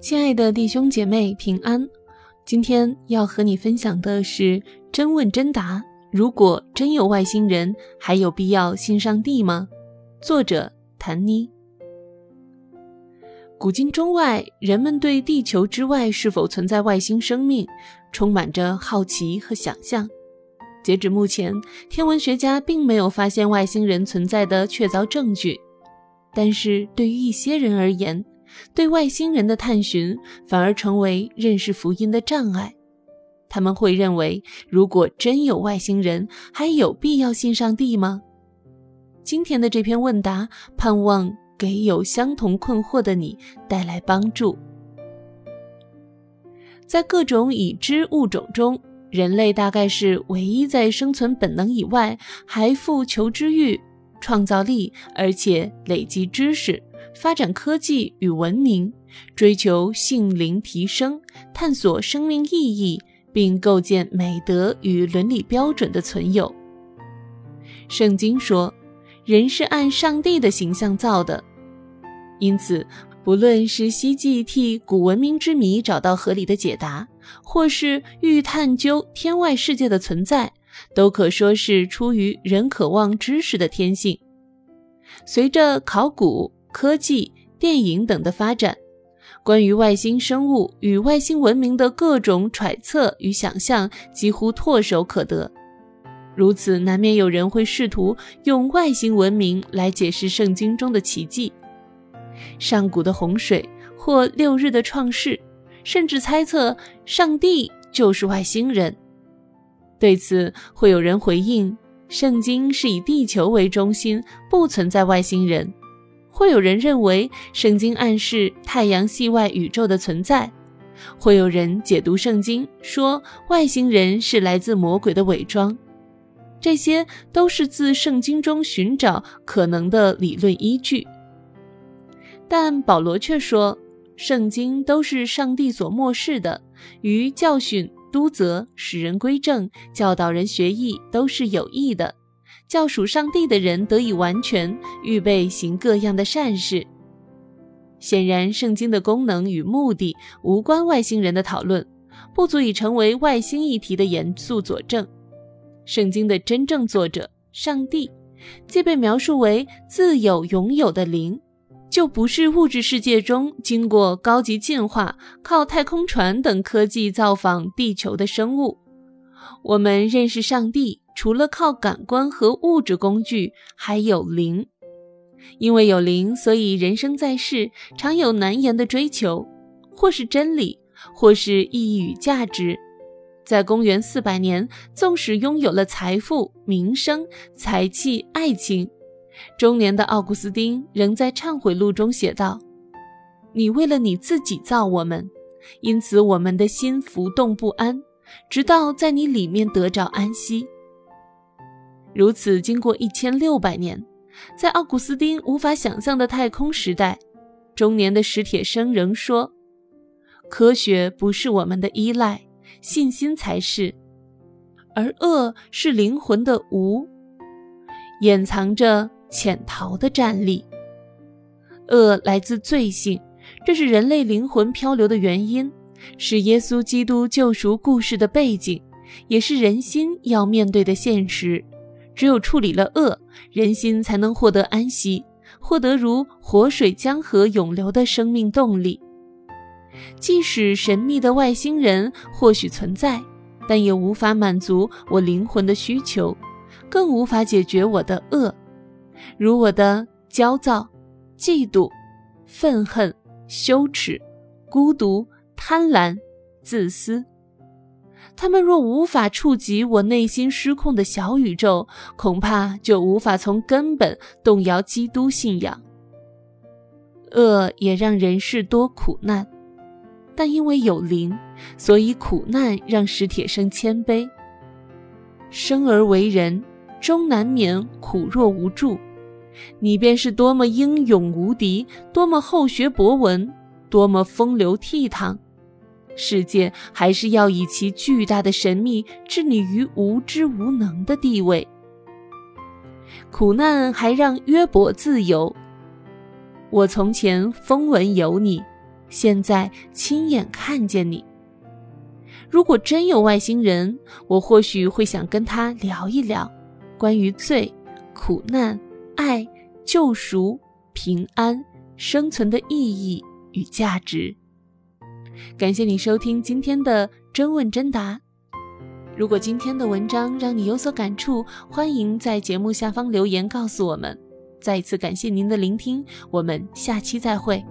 亲爱的弟兄姐妹，平安！今天要和你分享的是真问真答：如果真有外星人，还有必要信上帝吗？作者谭妮。古今中外，人们对地球之外是否存在外星生命，充满着好奇和想象。截止目前，天文学家并没有发现外星人存在的确凿证据。但是对于一些人而言，对外星人的探寻反而成为认识福音的障碍。他们会认为，如果真有外星人，还有必要信上帝吗？今天的这篇问答，盼望给有相同困惑的你带来帮助。在各种已知物种中，人类大概是唯一在生存本能以外还富求知欲。创造力，而且累积知识、发展科技与文明，追求性灵提升，探索生命意义，并构建美德与伦理标准的存有。圣经说，人是按上帝的形象造的，因此，不论是希冀替古文明之谜找到合理的解答，或是欲探究天外世界的存在。都可说是出于人渴望知识的天性。随着考古、科技、电影等的发展，关于外星生物与外星文明的各种揣测与想象几乎唾手可得。如此，难免有人会试图用外星文明来解释圣经中的奇迹，上古的洪水或六日的创世，甚至猜测上帝就是外星人。对此，会有人回应：圣经是以地球为中心，不存在外星人。会有人认为圣经暗示太阳系外宇宙的存在。会有人解读圣经说外星人是来自魔鬼的伪装。这些都是自圣经中寻找可能的理论依据。但保罗却说，圣经都是上帝所漠视的，于教训。督责使人归正，教导人学艺，都是有益的，教属上帝的人得以完全，预备行各样的善事。显然，圣经的功能与目的无关外星人的讨论，不足以成为外星议题的严肃佐证。圣经的真正作者上帝，既被描述为自有拥有的灵。就不是物质世界中经过高级进化、靠太空船等科技造访地球的生物。我们认识上帝，除了靠感官和物质工具，还有灵。因为有灵，所以人生在世常有难言的追求，或是真理，或是意义与价值。在公元四百年，纵使拥有了财富、名声、才气、爱情。中年的奥古斯丁仍在忏悔录中写道：“你为了你自己造我们，因此我们的心浮动不安，直到在你里面得着安息。”如此，经过一千六百年，在奥古斯丁无法想象的太空时代，中年的史铁生仍说：“科学不是我们的依赖，信心才是，而恶是灵魂的无，掩藏着。”潜逃的战力，恶来自罪性，这是人类灵魂漂流的原因，是耶稣基督救赎故事的背景，也是人心要面对的现实。只有处理了恶，人心才能获得安息，获得如活水江河涌流的生命动力。即使神秘的外星人或许存在，但也无法满足我灵魂的需求，更无法解决我的恶。如我的焦躁、嫉妒、愤恨、羞耻、孤独、贪婪、自私，他们若无法触及我内心失控的小宇宙，恐怕就无法从根本动摇基督信仰。恶也让人世多苦难，但因为有灵，所以苦难让史铁生谦卑。生而为人，终难免苦若无助。你便是多么英勇无敌，多么厚学博闻，多么风流倜傥，世界还是要以其巨大的神秘置你于无知无能的地位。苦难还让约伯自由。我从前风闻有你，现在亲眼看见你。如果真有外星人，我或许会想跟他聊一聊，关于罪、苦难、爱、救赎、平安、生存的意义与价值。感谢你收听今天的真问真答。如果今天的文章让你有所感触，欢迎在节目下方留言告诉我们。再一次感谢您的聆听，我们下期再会。